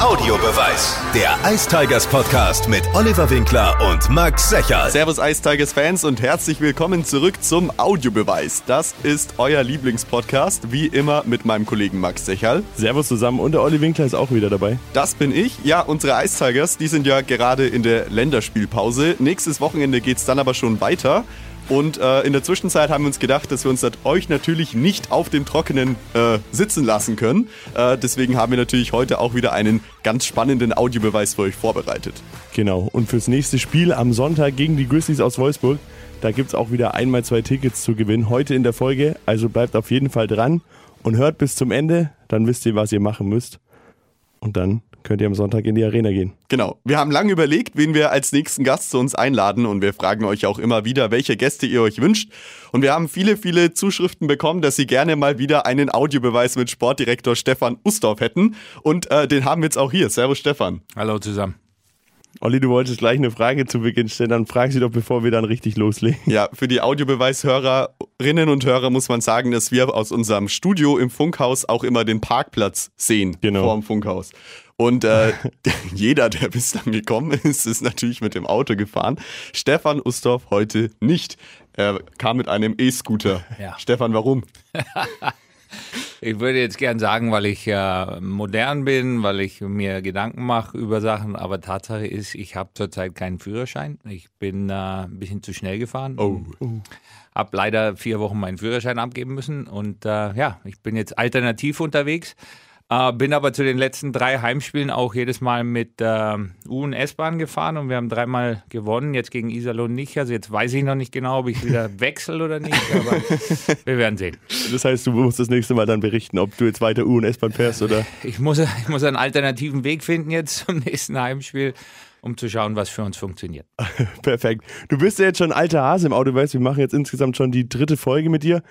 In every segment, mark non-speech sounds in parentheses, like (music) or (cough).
Audiobeweis. Der Ice Tigers Podcast mit Oliver Winkler und Max Secherl. Servus Ice Tigers Fans und herzlich willkommen zurück zum Audiobeweis. Das ist euer Lieblingspodcast, wie immer mit meinem Kollegen Max Secherl. Servus zusammen und der Olli Winkler ist auch wieder dabei. Das bin ich. Ja, unsere Ice Tigers, die sind ja gerade in der Länderspielpause. Nächstes Wochenende geht's dann aber schon weiter. Und äh, in der Zwischenzeit haben wir uns gedacht, dass wir uns das euch natürlich nicht auf dem Trockenen äh, sitzen lassen können. Äh, deswegen haben wir natürlich heute auch wieder einen ganz spannenden Audiobeweis für euch vorbereitet. Genau. Und fürs nächste Spiel am Sonntag gegen die Grizzlies aus Wolfsburg, da gibt es auch wieder einmal zwei Tickets zu gewinnen. Heute in der Folge. Also bleibt auf jeden Fall dran und hört bis zum Ende. Dann wisst ihr, was ihr machen müsst. Und dann könnt ihr am Sonntag in die Arena gehen. Genau. Wir haben lange überlegt, wen wir als nächsten Gast zu uns einladen und wir fragen euch auch immer wieder, welche Gäste ihr euch wünscht. Und wir haben viele, viele Zuschriften bekommen, dass sie gerne mal wieder einen Audiobeweis mit Sportdirektor Stefan Ustorf hätten. Und äh, den haben wir jetzt auch hier. Servus Stefan. Hallo zusammen. Olli, du wolltest gleich eine Frage zu Beginn stellen, dann frag sie doch, bevor wir dann richtig loslegen. Ja, für die Audiobeweishörerinnen und Hörer muss man sagen, dass wir aus unserem Studio im Funkhaus auch immer den Parkplatz sehen Genau. vor dem Funkhaus. Und äh, (laughs) jeder, der bis dann gekommen ist, ist natürlich mit dem Auto gefahren. Stefan Ustorf heute nicht. Er kam mit einem E-Scooter. Ja. Stefan, warum? (laughs) Ich würde jetzt gern sagen, weil ich äh, modern bin, weil ich mir Gedanken mache über Sachen, aber Tatsache ist, ich habe zurzeit keinen Führerschein. Ich bin äh, ein bisschen zu schnell gefahren. Oh. Habe leider vier Wochen meinen Führerschein abgeben müssen und äh, ja, ich bin jetzt alternativ unterwegs. Äh, bin aber zu den letzten drei Heimspielen auch jedes Mal mit äh, U- und S-Bahn gefahren und wir haben dreimal gewonnen, jetzt gegen Iserlohn nicht. Also jetzt weiß ich noch nicht genau, ob ich wieder (laughs) wechsle oder nicht, aber wir werden sehen. Das heißt, du musst das nächste Mal dann berichten, ob du jetzt weiter U- und S-Bahn fährst oder. Ich muss, ich muss einen alternativen Weg finden jetzt zum nächsten Heimspiel, um zu schauen, was für uns funktioniert. (laughs) Perfekt. Du bist ja jetzt schon alter Hase im Audiobeweis. Wir machen jetzt insgesamt schon die dritte Folge mit dir.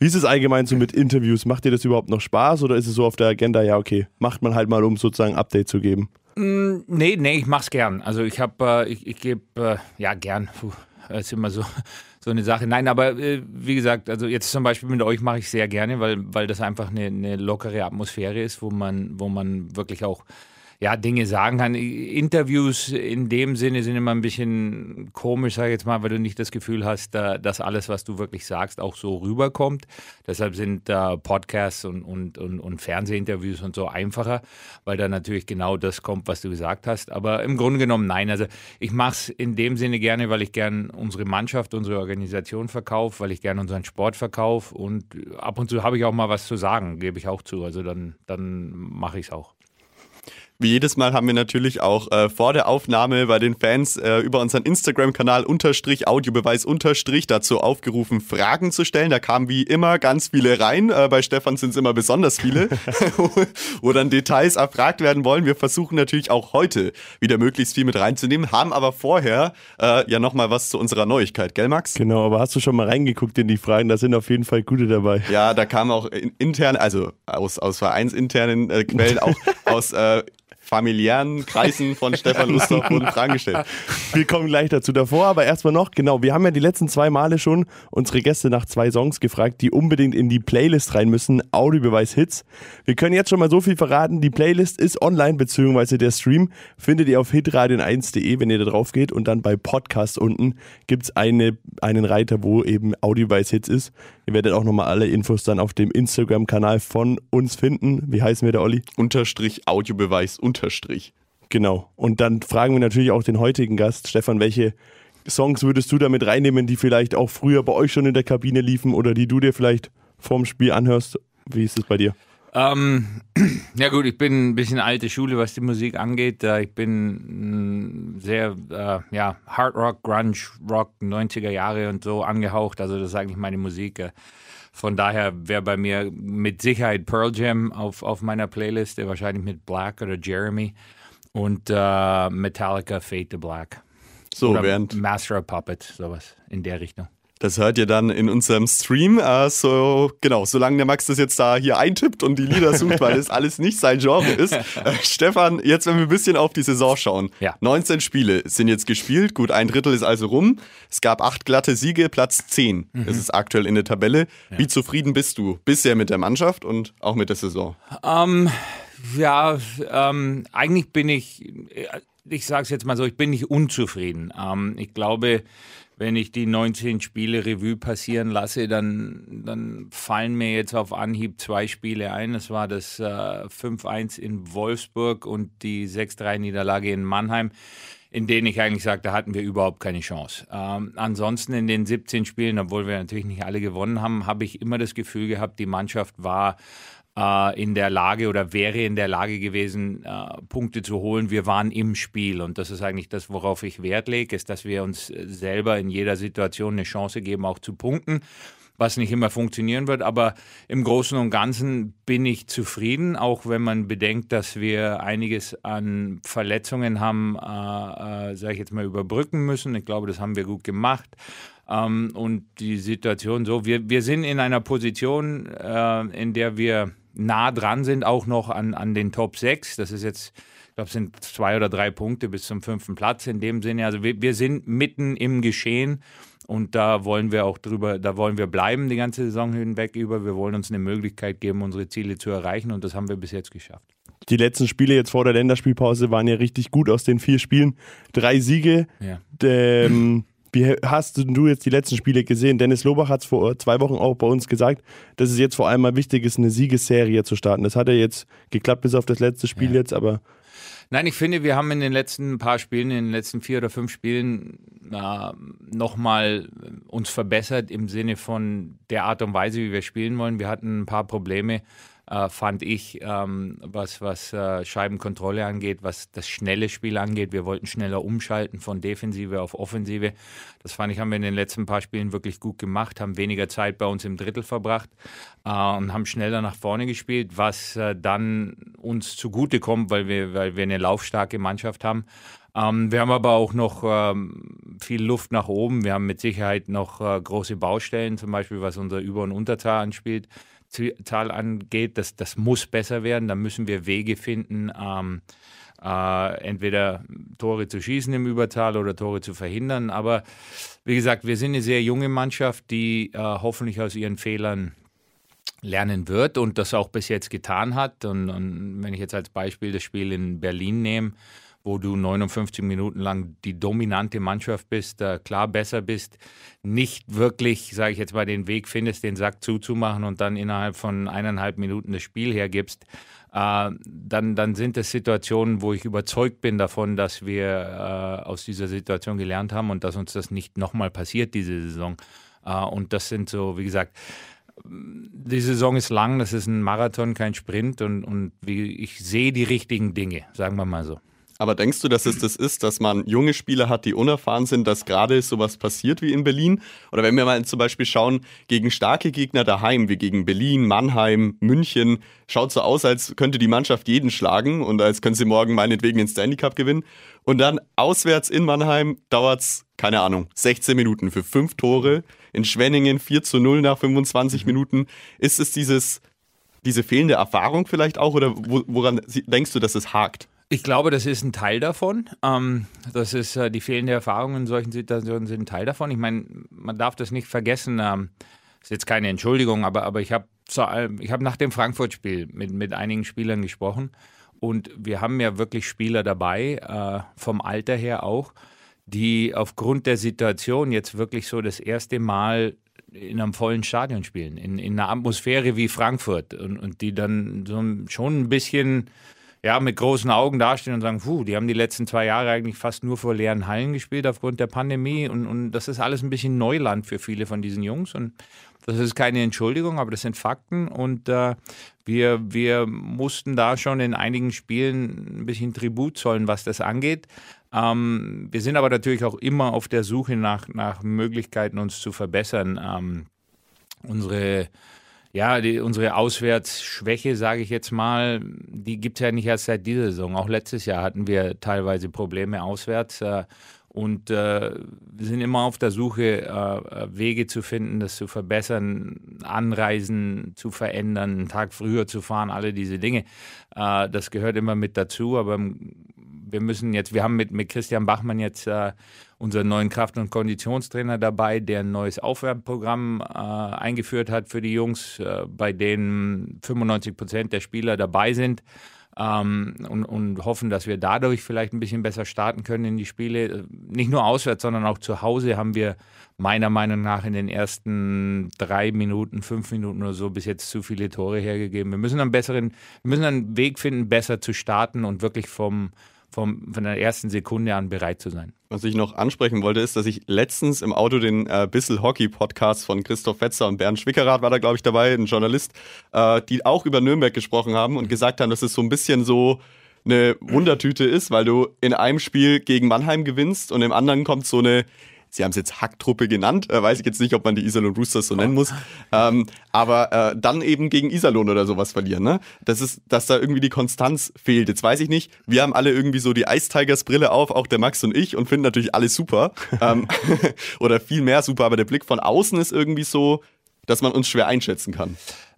Wie ist es allgemein so mit Interviews? Macht dir das überhaupt noch Spaß oder ist es so auf der Agenda, ja, okay, macht man halt mal, um sozusagen Update zu geben? Nee, nee, ich mach's gern. Also ich habe, äh, ich, ich gebe, äh, ja, gern. Puh, ist immer so, (laughs) so eine Sache. Nein, aber äh, wie gesagt, also jetzt zum Beispiel mit euch mache ich sehr gerne, weil, weil das einfach eine, eine lockere Atmosphäre ist, wo man, wo man wirklich auch ja, Dinge sagen kann. Interviews in dem Sinne sind immer ein bisschen komisch, sage ich jetzt mal, weil du nicht das Gefühl hast, äh, dass alles, was du wirklich sagst, auch so rüberkommt. Deshalb sind Podcasts und, und, und, und Fernsehinterviews und so einfacher, weil da natürlich genau das kommt, was du gesagt hast. Aber im Grunde genommen nein. Also ich mache es in dem Sinne gerne, weil ich gern unsere Mannschaft, unsere Organisation verkaufe, weil ich gern unseren Sport verkaufe und ab und zu habe ich auch mal was zu sagen, gebe ich auch zu. Also dann, dann mache ich es auch. Wie jedes Mal haben wir natürlich auch äh, vor der Aufnahme bei den Fans äh, über unseren Instagram-Kanal unterstrich Audiobeweis unterstrich dazu aufgerufen, Fragen zu stellen. Da kamen wie immer ganz viele rein. Äh, bei Stefan sind es immer besonders viele, (laughs) (laughs) wo dann Details erfragt werden wollen. Wir versuchen natürlich auch heute wieder möglichst viel mit reinzunehmen, haben aber vorher äh, ja nochmal was zu unserer Neuigkeit, gell Max? Genau, aber hast du schon mal reingeguckt in die Fragen? Da sind auf jeden Fall gute dabei. Ja, da kamen auch in, intern, also aus, aus vereinsinternen äh, Quellen, auch (laughs) aus äh, familiären Kreisen von (laughs) Stefan Ustorf wurden Fragen gestellt. Wir kommen gleich dazu davor, aber erstmal noch, genau, wir haben ja die letzten zwei Male schon unsere Gäste nach zwei Songs gefragt, die unbedingt in die Playlist rein müssen, Audiobeweis Hits. Wir können jetzt schon mal so viel verraten, die Playlist ist online, beziehungsweise der Stream findet ihr auf hitradion1.de, wenn ihr da drauf geht und dann bei Podcast unten gibt's eine, einen Reiter, wo eben Audiobeis Hits ist. Ihr werdet auch nochmal alle Infos dann auf dem Instagram-Kanal von uns finden. Wie heißen wir da, Olli? Unterstrich Audiobeweis Unterstrich. Genau. Und dann fragen wir natürlich auch den heutigen Gast, Stefan, welche Songs würdest du damit reinnehmen, die vielleicht auch früher bei euch schon in der Kabine liefen oder die du dir vielleicht vorm Spiel anhörst? Wie ist es bei dir? Ähm, (clears throat) ja gut, ich bin ein bisschen alte Schule, was die Musik angeht. Äh, Ich bin sehr, äh, ja, Hard Rock, Grunge, Rock, 90er Jahre und so angehaucht. Also das ist eigentlich meine Musik. Von daher wäre bei mir mit Sicherheit Pearl Jam auf, auf meiner Playlist, äh, wahrscheinlich mit Black oder Jeremy und äh, Metallica Fade to Black. So, oder während Master of Puppet, sowas in der Richtung. Das hört ihr dann in unserem Stream. Äh, so, genau, solange der Max das jetzt da hier eintippt und die Lieder sucht, weil das alles nicht sein Genre ist. Äh, Stefan, jetzt wenn wir ein bisschen auf die Saison schauen. Ja. 19 Spiele sind jetzt gespielt, gut ein Drittel ist also rum. Es gab acht glatte Siege, Platz 10 ist es aktuell in der Tabelle. Wie zufrieden bist du bisher mit der Mannschaft und auch mit der Saison? Ähm, Ja, ähm, eigentlich bin ich, ich sage es jetzt mal so, ich bin nicht unzufrieden. Ähm, ich glaube, wenn ich die 19 Spiele Revue passieren lasse, dann, dann fallen mir jetzt auf Anhieb zwei Spiele ein. Das war das äh, 5-1 in Wolfsburg und die 6-3-Niederlage in Mannheim, in denen ich eigentlich sage, da hatten wir überhaupt keine Chance. Ähm, ansonsten in den 17 Spielen, obwohl wir natürlich nicht alle gewonnen haben, habe ich immer das Gefühl gehabt, die Mannschaft war äh, in der Lage oder wäre in der Lage gewesen, äh, Punkte zu holen. Wir waren im Spiel und das ist eigentlich das, worauf ich Wert lege, ist, dass wir uns selber in jeder Situation eine Chance geben, auch zu punkten was nicht immer funktionieren wird. Aber im Großen und Ganzen bin ich zufrieden, auch wenn man bedenkt, dass wir einiges an Verletzungen haben, äh, äh, sage ich jetzt mal, überbrücken müssen. Ich glaube, das haben wir gut gemacht. Ähm, und die Situation so, wir, wir sind in einer Position, äh, in der wir nah dran sind, auch noch an, an den Top 6. Das ist jetzt, ich glaube, es sind zwei oder drei Punkte bis zum fünften Platz in dem Sinne. Also wir, wir sind mitten im Geschehen und da wollen wir auch drüber, da wollen wir bleiben die ganze Saison hinweg über. Wir wollen uns eine Möglichkeit geben, unsere Ziele zu erreichen und das haben wir bis jetzt geschafft. Die letzten Spiele jetzt vor der Länderspielpause waren ja richtig gut aus den vier Spielen. Drei Siege. Ja. Ähm, wie hast du jetzt die letzten Spiele gesehen? Dennis Lobach hat es vor zwei Wochen auch bei uns gesagt, dass es jetzt vor allem mal wichtig ist, eine Siegesserie zu starten. Das hat ja jetzt geklappt bis auf das letzte Spiel ja. jetzt, aber. Nein, ich finde, wir haben in den letzten paar Spielen, in den letzten vier oder fünf Spielen äh, nochmal uns verbessert im Sinne von der Art und Weise, wie wir spielen wollen. Wir hatten ein paar Probleme äh, fand ich, ähm, was, was äh, Scheibenkontrolle angeht, was das schnelle Spiel angeht. Wir wollten schneller umschalten von Defensive auf Offensive. Das fand ich, haben wir in den letzten paar Spielen wirklich gut gemacht, haben weniger Zeit bei uns im Drittel verbracht äh, und haben schneller nach vorne gespielt, was äh, dann uns zugutekommt, weil wir, weil wir eine laufstarke Mannschaft haben. Ähm, wir haben aber auch noch ähm, viel Luft nach oben. Wir haben mit Sicherheit noch äh, große Baustellen, zum Beispiel was unser Über- und Unterzahl anspielt. Zahl angeht, das, das muss besser werden. Da müssen wir Wege finden, ähm, äh, entweder Tore zu schießen im Überzahl oder Tore zu verhindern. Aber wie gesagt, wir sind eine sehr junge Mannschaft, die äh, hoffentlich aus ihren Fehlern lernen wird und das auch bis jetzt getan hat. Und, und wenn ich jetzt als Beispiel das Spiel in Berlin nehme, wo du 59 Minuten lang die dominante Mannschaft bist, äh, klar besser bist, nicht wirklich, sage ich jetzt mal, den Weg findest, den Sack zuzumachen und dann innerhalb von eineinhalb Minuten das Spiel hergibst, äh, dann, dann sind es Situationen, wo ich überzeugt bin davon, dass wir äh, aus dieser Situation gelernt haben und dass uns das nicht nochmal passiert, diese Saison. Äh, und das sind so, wie gesagt, die Saison ist lang, das ist ein Marathon, kein Sprint und, und ich sehe die richtigen Dinge, sagen wir mal so. Aber denkst du, dass es das ist, dass man junge Spieler hat, die unerfahren sind, dass gerade sowas passiert wie in Berlin? Oder wenn wir mal zum Beispiel schauen, gegen starke Gegner daheim, wie gegen Berlin, Mannheim, München, schaut so aus, als könnte die Mannschaft jeden schlagen und als könnte sie morgen meinetwegen den Stanley Cup gewinnen. Und dann auswärts in Mannheim dauert es, keine Ahnung, 16 Minuten für fünf Tore. In Schwenningen 4 zu 0 nach 25 mhm. Minuten. Ist es dieses, diese fehlende Erfahrung vielleicht auch oder woran denkst du, dass es hakt? Ich glaube, das ist ein Teil davon. Ähm, das ist äh, die fehlende Erfahrung in solchen Situationen sind ein Teil davon. Ich meine, man darf das nicht vergessen. Ähm, ist jetzt keine Entschuldigung, aber, aber ich habe hab nach dem Frankfurt-Spiel mit, mit einigen Spielern gesprochen und wir haben ja wirklich Spieler dabei, äh, vom Alter her auch, die aufgrund der Situation jetzt wirklich so das erste Mal in einem vollen Stadion spielen, in, in einer Atmosphäre wie Frankfurt und, und die dann so schon ein bisschen ja, mit großen Augen dastehen und sagen, puh, die haben die letzten zwei Jahre eigentlich fast nur vor leeren Hallen gespielt aufgrund der Pandemie und, und das ist alles ein bisschen Neuland für viele von diesen Jungs und das ist keine Entschuldigung, aber das sind Fakten und äh, wir, wir mussten da schon in einigen Spielen ein bisschen Tribut zollen, was das angeht. Ähm, wir sind aber natürlich auch immer auf der Suche nach, nach Möglichkeiten, uns zu verbessern. Ähm, unsere ja, die, unsere Auswärtsschwäche, sage ich jetzt mal, die gibt es ja nicht erst seit dieser Saison. Auch letztes Jahr hatten wir teilweise Probleme auswärts. Äh, und äh, wir sind immer auf der Suche, äh, Wege zu finden, das zu verbessern, Anreisen zu verändern, einen Tag früher zu fahren, alle diese Dinge. Äh, das gehört immer mit dazu. Aber wir müssen jetzt, wir haben mit, mit Christian Bachmann jetzt äh, unseren neuen Kraft- und Konditionstrainer dabei, der ein neues Aufwärmprogramm äh, eingeführt hat für die Jungs, äh, bei denen 95 Prozent der Spieler dabei sind. ähm, und, und hoffen, dass wir dadurch vielleicht ein bisschen besser starten können in die Spiele. Nicht nur auswärts, sondern auch zu Hause haben wir meiner Meinung nach in den ersten drei Minuten, fünf Minuten oder so bis jetzt zu viele Tore hergegeben. Wir müssen einen besseren, wir müssen einen Weg finden, besser zu starten und wirklich vom, vom, von der ersten Sekunde an bereit zu sein. Was ich noch ansprechen wollte, ist, dass ich letztens im Auto den äh, Bissel Hockey Podcast von Christoph Fetzer und Bernd Schwickerath war da, glaube ich, dabei, ein Journalist, äh, die auch über Nürnberg gesprochen haben und gesagt haben, dass es so ein bisschen so eine Wundertüte ist, weil du in einem Spiel gegen Mannheim gewinnst und im anderen kommt so eine Sie haben es jetzt Hacktruppe genannt, äh, weiß ich jetzt nicht, ob man die Iserlohn Roosters so nennen muss, ähm, aber äh, dann eben gegen Iserlohn oder sowas verlieren. Ne? Das ist, dass da irgendwie die Konstanz fehlt. Jetzt weiß ich nicht, wir haben alle irgendwie so die Ice Tigers Brille auf, auch der Max und ich, und finden natürlich alles super ähm, (laughs) oder viel mehr super, aber der Blick von außen ist irgendwie so, dass man uns schwer einschätzen kann.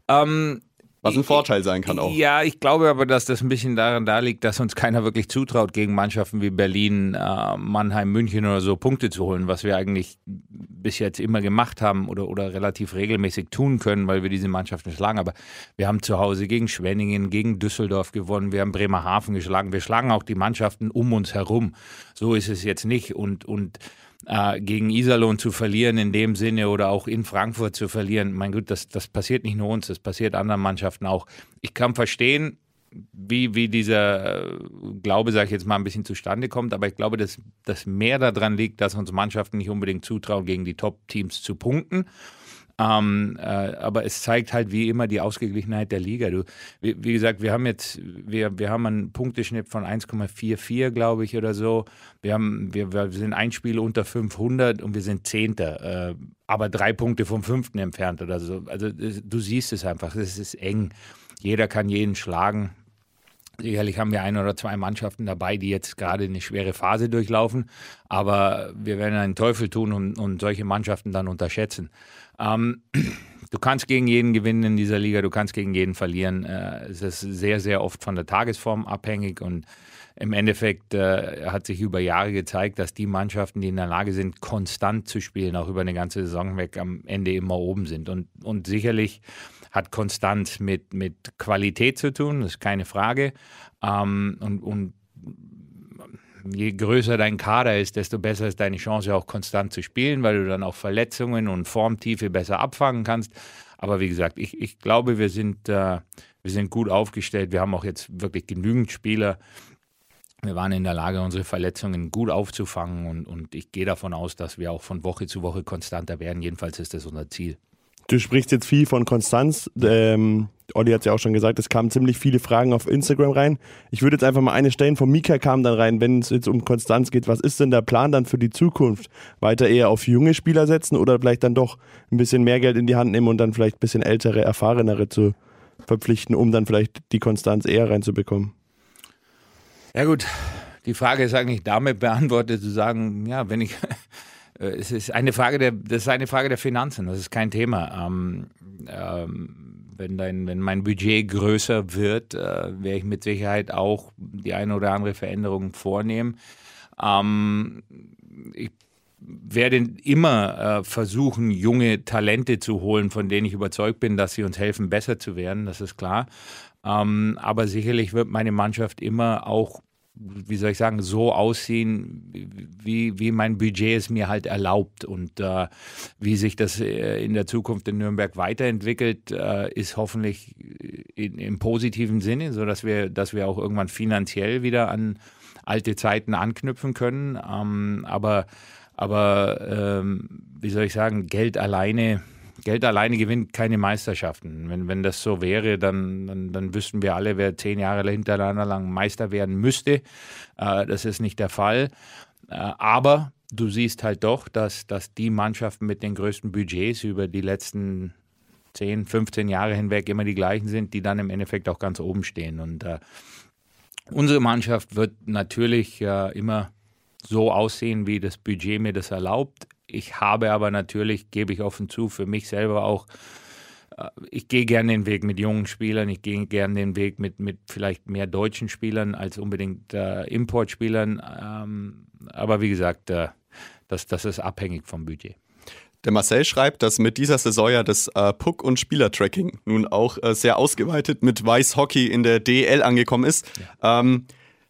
Ähm, was ein Vorteil sein kann auch. Ja, ich glaube aber, dass das ein bisschen daran da liegt, dass uns keiner wirklich zutraut, gegen Mannschaften wie Berlin, äh, Mannheim, München oder so Punkte zu holen, was wir eigentlich bis jetzt immer gemacht haben oder, oder relativ regelmäßig tun können, weil wir diese Mannschaften schlagen. Aber wir haben zu Hause gegen Schwenningen, gegen Düsseldorf gewonnen, wir haben Bremerhaven geschlagen, wir schlagen auch die Mannschaften um uns herum. So ist es jetzt nicht. Und, und äh, gegen Iserlohn zu verlieren in dem Sinne oder auch in Frankfurt zu verlieren, mein Gott, das, das passiert nicht nur uns, das passiert anderen Mannschaften auch. Ich kann verstehen, wie, wie dieser äh, Glaube, sage ich jetzt mal, ein bisschen zustande kommt, aber ich glaube, dass, dass mehr daran liegt, dass uns Mannschaften nicht unbedingt zutrauen, gegen die Top-Teams zu punkten ähm, äh, aber es zeigt halt wie immer die Ausgeglichenheit der Liga. Du, wie, wie, gesagt, wir haben jetzt, wir, wir haben einen Punkteschnitt von 1,44, glaube ich, oder so. Wir, haben, wir, wir sind ein Spiel unter 500 und wir sind Zehnter, äh, aber drei Punkte vom Fünften entfernt oder so. Also du siehst es einfach, es ist eng. Jeder kann jeden schlagen. Sicherlich haben wir ein oder zwei Mannschaften dabei, die jetzt gerade eine schwere Phase durchlaufen, aber wir werden einen Teufel tun und, und solche Mannschaften dann unterschätzen. Ähm, (clears throat) du kannst gegen jeden gewinnen in dieser Liga, du kannst gegen jeden verlieren. Äh, es ist sehr, sehr oft von der Tagesform abhängig und im Endeffekt äh, hat sich über Jahre gezeigt, dass die Mannschaften, die in der Lage sind, konstant zu spielen, auch über eine ganze Saison weg, am Ende immer oben sind. Und, und sicherlich hat Konstanz mit, mit Qualität zu tun, das ist keine Frage. Ähm, und, und je größer dein Kader ist, desto besser ist deine Chance auch konstant zu spielen, weil du dann auch Verletzungen und Formtiefe besser abfangen kannst. Aber wie gesagt, ich, ich glaube, wir sind, äh, wir sind gut aufgestellt. Wir haben auch jetzt wirklich genügend Spieler. Wir waren in der Lage, unsere Verletzungen gut aufzufangen und, und ich gehe davon aus, dass wir auch von Woche zu Woche konstanter werden. Jedenfalls ist das unser Ziel. Du sprichst jetzt viel von Konstanz. Ähm, Olli hat es ja auch schon gesagt, es kamen ziemlich viele Fragen auf Instagram rein. Ich würde jetzt einfach mal eine stellen. Von Mika kam dann rein, wenn es jetzt um Konstanz geht. Was ist denn der Plan dann für die Zukunft? Weiter eher auf junge Spieler setzen oder vielleicht dann doch ein bisschen mehr Geld in die Hand nehmen und dann vielleicht ein bisschen ältere, erfahrenere zu verpflichten, um dann vielleicht die Konstanz eher reinzubekommen? Ja, gut. Die Frage ist eigentlich damit beantwortet, zu sagen, ja, wenn ich es ist eine Frage der, das ist eine Frage der Finanzen, das ist kein Thema. Ähm, ähm, wenn, dein, wenn mein Budget größer wird, äh, werde ich mit Sicherheit auch die eine oder andere Veränderung vornehmen. Ähm, ich werde immer äh, versuchen, junge Talente zu holen, von denen ich überzeugt bin, dass sie uns helfen, besser zu werden, das ist klar. Ähm, aber sicherlich wird meine Mannschaft immer auch wie soll ich sagen, so aussehen, wie, wie mein Budget es mir halt erlaubt. Und äh, wie sich das äh, in der Zukunft in Nürnberg weiterentwickelt, äh, ist hoffentlich in, im positiven Sinne, sodass wir, dass wir auch irgendwann finanziell wieder an alte Zeiten anknüpfen können. Ähm, aber aber ähm, wie soll ich sagen, Geld alleine Geld alleine gewinnt keine Meisterschaften. Wenn, wenn das so wäre, dann, dann, dann wüssten wir alle, wer zehn Jahre hintereinander lang Meister werden müsste. Äh, das ist nicht der Fall. Äh, aber du siehst halt doch, dass, dass die Mannschaften mit den größten Budgets über die letzten 10, 15 Jahre hinweg immer die gleichen sind, die dann im Endeffekt auch ganz oben stehen. Und äh, unsere Mannschaft wird natürlich äh, immer so aussehen, wie das Budget mir das erlaubt. Ich habe aber natürlich, gebe ich offen zu, für mich selber auch, äh, ich gehe gerne den Weg mit jungen Spielern, ich gehe gerne den Weg mit, mit vielleicht mehr deutschen Spielern als unbedingt äh, Importspielern. Ähm, aber wie gesagt, äh, das, das ist abhängig vom Budget. Der Marcel schreibt, dass mit dieser Saison ja das äh, Puck- und Spielertracking nun auch äh, sehr ausgeweitet mit Weiß Hockey in der DEL angekommen ist. Ja. Ähm,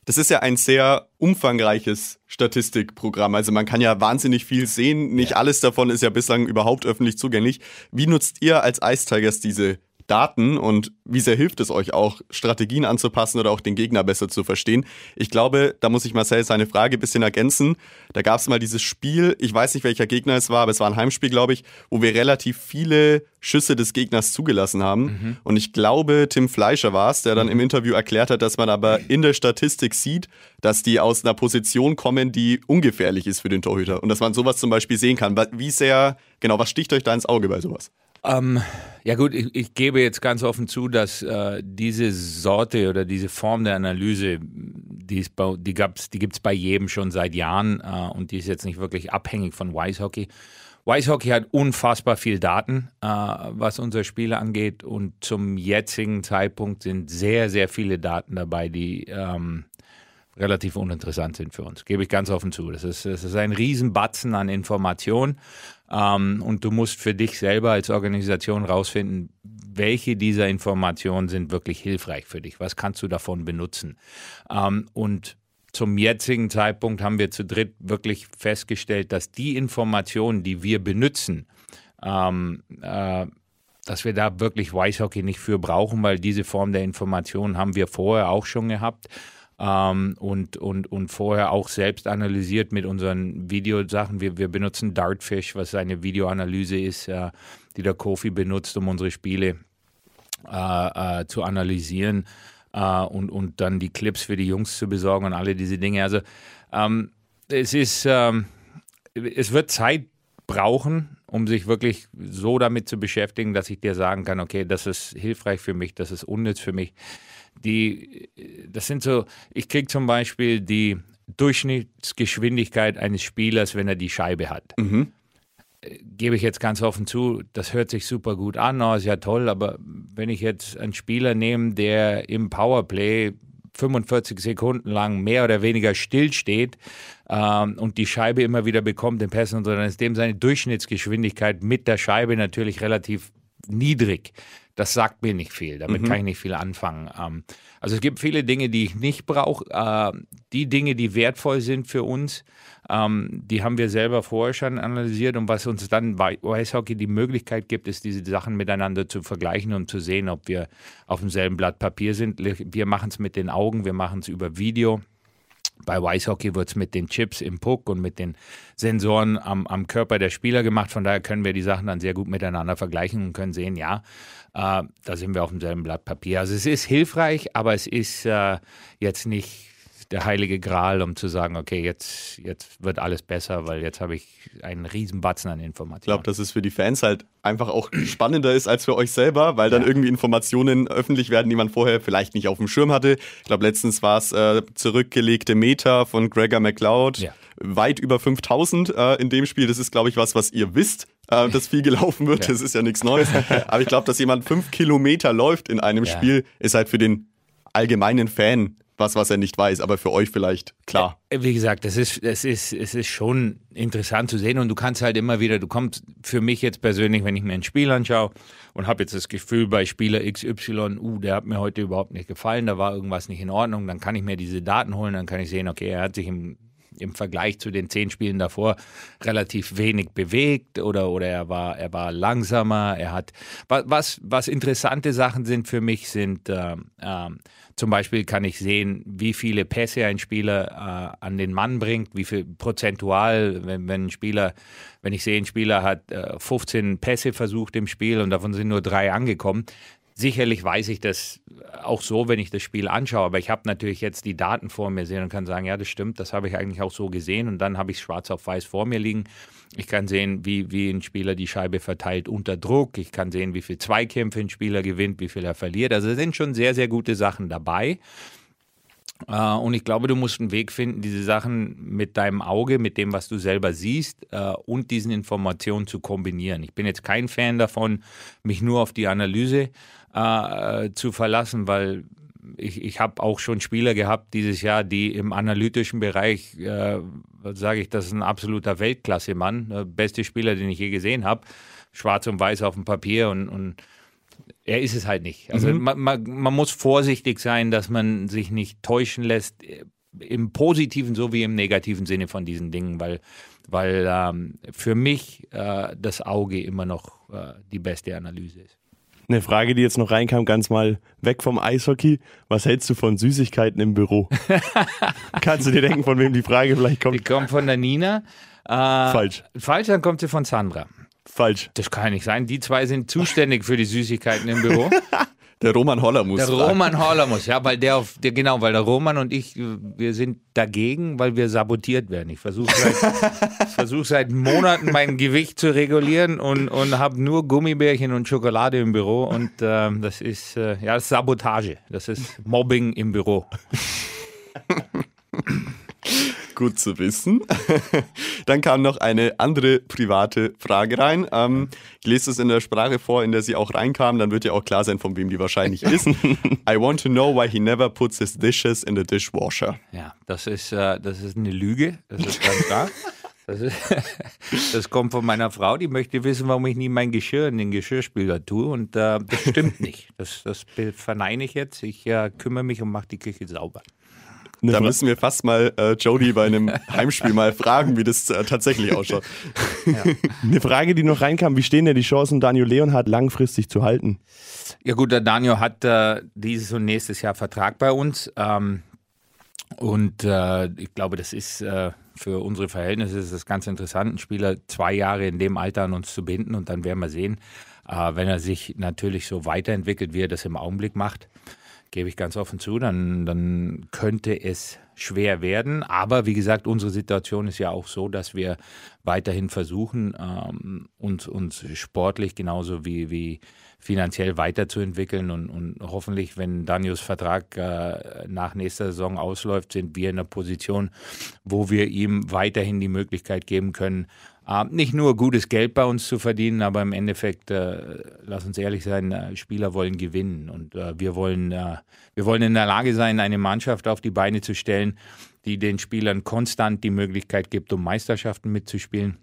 das ist ja ein sehr umfangreiches Statistikprogramm. Also man kann ja wahnsinnig viel sehen. Nicht alles davon ist ja bislang überhaupt öffentlich zugänglich. Wie nutzt ihr als Ice Tigers diese Daten und wie sehr hilft es euch auch, Strategien anzupassen oder auch den Gegner besser zu verstehen? Ich glaube, da muss ich Marcel seine Frage ein bisschen ergänzen. Da gab es mal dieses Spiel, ich weiß nicht, welcher Gegner es war, aber es war ein Heimspiel, glaube ich, wo wir relativ viele Schüsse des Gegners zugelassen haben. Mhm. Und ich glaube, Tim Fleischer war es, der dann mhm. im Interview erklärt hat, dass man aber in der Statistik sieht, dass die aus einer Position kommen, die ungefährlich ist für den Torhüter. Und dass man sowas zum Beispiel sehen kann. Wie sehr, genau, was sticht euch da ins Auge bei sowas? Ähm, ja gut, ich, ich, gebe jetzt ganz offen zu, dass äh, diese Sorte oder diese Form der Analyse, die, die, die gibt es bei jedem schon seit Jahren äh, und die ist jetzt nicht wirklich abhängig von Wise Hockey. Wise Hockey hat unfassbar viel Daten, äh, was unsere Spiele angeht und zum jetzigen Zeitpunkt sind sehr, sehr viele Daten dabei, die ähm, relativ uninteressant sind für uns. Gebe ich ganz offen zu. Das ist, das ist ein Riesenbatzen an Informationen ähm, und du musst für dich selber als Organisation rausfinden, welche dieser Informationen sind wirklich hilfreich für dich. Was kannst du davon benutzen? Ähm, und zum jetzigen Zeitpunkt haben wir zu dritt wirklich festgestellt, dass die Informationen, die wir benutzen, ähm, äh, dass wir da wirklich Weißhockey nicht für brauchen, weil diese Form der Information haben wir vorher auch schon gehabt ähm, und, und, und vorher auch selbst analysiert mit unseren Videosachen. Wir, wir benutzen Dartfish, was eine Videoanalyse ist, äh, die der Kofi benutzt, um unsere Spiele äh, äh, zu analysieren äh, und, und dann die Clips für die Jungs zu besorgen und alle diese Dinge. Also ähm, es ist, ähm, es wird Zeit brauchen, um sich wirklich so damit zu beschäftigen, dass ich dir sagen kann, okay, das ist hilfreich für mich, das ist unnütz für mich die, das sind so, ich kriege zum Beispiel die Durchschnittsgeschwindigkeit eines Spielers, wenn er die Scheibe hat. Mhm. Gebe ich jetzt ganz offen zu, das hört sich super gut an, oh, ist ja toll, aber wenn ich jetzt einen Spieler nehme, der im Powerplay 45 Sekunden lang mehr oder weniger stillsteht ähm, und die Scheibe immer wieder bekommt in Pässen und so, dann ist dem seine Durchschnittsgeschwindigkeit mit der Scheibe natürlich relativ niedrig das sagt mir nicht viel. Damit mhm. kann ich nicht viel anfangen. Ähm, also es gibt viele Dinge, die ich nicht brauche. Äh, die Dinge, die wertvoll sind für uns, ähm, die haben wir selber vorher schon analysiert. Und was uns dann bei Eishockey die Möglichkeit gibt, ist, diese Sachen miteinander zu vergleichen und zu sehen, ob wir auf demselben Blatt Papier sind. Wir machen es mit den Augen, wir machen es über Video. Bei Weißhockey wird es mit den Chips im Puck und mit den Sensoren am, am, Körper der Spieler gemacht. Von daher können wir die Sachen dann sehr gut miteinander vergleichen und können sehen, ja, äh, da sind wir auf demselben Blatt Papier. Also es ist hilfreich, aber es ist äh, jetzt nicht der heilige Gral, um zu sagen, okay, jetzt, jetzt wird alles besser, weil jetzt habe ich einen riesen Batzen an Informationen. Ich glaube, dass es für die Fans halt einfach auch spannender ist als für euch selber, weil dann ja. irgendwie Informationen öffentlich werden, die man vorher vielleicht nicht auf dem Schirm hatte. Ich glaube, letztens war es äh, zurückgelegte Meter von Gregor McLeod. Ja. Weit über 5000 äh, in dem Spiel. Das ist, glaube ich, was, was ihr wisst, äh, dass viel gelaufen wird. Ja. Das ist ja nichts Neues. Aber ich glaube, dass jemand fünf Kilometer läuft in einem Spiel, ist halt für den allgemeinen Fan was, was er nicht weiß, aber für euch vielleicht klar. Äh, wie gesagt, es ist, es ist, es ist schon interessant zu sehen und du kannst halt immer wieder, du kommst für mich jetzt persönlich, wenn ich mir ein Spiel anschaue und habe jetzt das Gefühl bei Spieler XY, uh, der hat mir heute überhaupt nicht gefallen, da war irgendwas nicht in Ordnung, dann kann ich mir diese Daten holen, dann kann ich sehen, okay, er hat sich im im Vergleich zu den zehn Spielen davor relativ wenig bewegt oder, oder er, war, er war langsamer. Er hat was, was interessante Sachen sind für mich, sind äh, äh, zum Beispiel kann ich sehen, wie viele Pässe ein Spieler äh, an den Mann bringt, wie viel prozentual, wenn, wenn ein Spieler, wenn ich sehe, ein Spieler hat 15 äh, Pässe versucht im Spiel und davon sind nur drei angekommen, Sicherlich weiß ich das auch so, wenn ich das Spiel anschaue, aber ich habe natürlich jetzt die Daten vor mir sehen und kann sagen, ja, das stimmt, das habe ich eigentlich auch so gesehen und dann habe ich schwarz auf weiß vor mir liegen. Ich kann sehen, wie, wie ein Spieler die Scheibe verteilt unter Druck. Ich kann sehen, wie viel Zweikämpfe ein Spieler gewinnt, wie viel er verliert. Also es sind schon sehr, sehr gute Sachen dabei. Uh, und ich glaube, du musst einen Weg finden, diese Sachen mit deinem Auge, mit dem, was du selber siehst uh, und diesen Informationen zu kombinieren. Ich bin jetzt kein Fan davon, mich nur auf die Analyse äh, zu verlassen, weil ich, ich habe auch schon Spieler gehabt dieses Jahr, die im analytischen Bereich, äh, sage ich, das ist ein absoluter Weltklasse-Mann, der beste Spieler, den ich je gesehen habe, schwarz und weiß auf dem Papier und, und er ist es halt nicht. Also mhm. man, man, man, muss vorsichtig sein, dass man sich nicht täuschen lässt, äh, im positiven sowie im negativen Sinne von diesen Dingen, weil, weil ähm, für mich äh, das Auge immer noch äh, die beste Analyse ist. Eine Frage, die jetzt noch reinkam, ganz mal weg vom Eishockey. Was hältst du von Süßigkeiten im Büro? (laughs) Kannst du dir denken, von wem die Frage vielleicht kommt? Die kommt von der Nina. Äh, falsch. Falsch, dann kommt sie von Sandra. Falsch. Das kann nicht sein. Die zwei sind zuständig für die Süßigkeiten im Büro. (laughs) Der Roman Holler muss. Der Roman Holler muss, ja, weil der, auf, der, genau, weil der Roman und ich, wir sind dagegen, weil wir sabotiert werden. Ich versuche seit, versuch seit Monaten mein Gewicht zu regulieren und, und habe nur Gummibärchen und Schokolade im Büro und äh, das ist äh, ja das ist Sabotage. Das ist Mobbing im Büro. (laughs) Gut zu wissen. (laughs) Dann kam noch eine andere private Frage rein. Ähm, ich lese es in der Sprache vor, in der sie auch reinkam. Dann wird ja auch klar sein, von wem die wahrscheinlich (laughs) ist. I want to know why he never puts his dishes in the dishwasher. Ja, das ist, äh, das ist eine Lüge. Das ist ganz klar. Das, ist, (laughs) das, kommt von meiner Frau, die möchte wissen, warum ich nie mein Geschirr in den Geschirrspüler tue. Und äh, das stimmt nicht. Das, das verneine ich jetzt. Ich äh, kümmere mich und mache die Küche sauber. Da müssen wir fast mal äh, Jody bei einem (laughs) Heimspiel mal fragen, wie das äh, tatsächlich ausschaut. Ja. (laughs) Eine Frage, die noch reinkam, wie stehen denn die Chancen, Daniel Leonhardt langfristig zu halten? Ja gut, der Daniel hat äh, dieses und nächstes Jahr Vertrag bei uns. Ähm, und äh, ich glaube, das ist äh, für unsere Verhältnisse ist das ganz interessant, einen Spieler zwei Jahre in dem Alter an uns zu binden und dann werden wir sehen, äh, wenn er sich natürlich so weiterentwickelt, wie er das im Augenblick macht gebe ich ganz offen zu, dann, dann könnte es schwer werden. Aber wie gesagt, unsere Situation ist ja auch so, dass wir weiterhin versuchen, ähm, uns, uns sportlich genauso wie, wie finanziell weiterzuentwickeln und, und hoffentlich, wenn Daniels Vertrag äh, nach nächster Saison ausläuft, sind wir in einer Position, wo wir ihm weiterhin die Möglichkeit geben können, nicht nur gutes Geld bei uns zu verdienen, aber im Endeffekt, äh, lass uns ehrlich sein, äh, Spieler wollen gewinnen und äh, wir wollen, äh, wir wollen in der Lage sein, eine Mannschaft auf die Beine zu stellen, die den Spielern konstant die Möglichkeit gibt, um Meisterschaften mitzuspielen.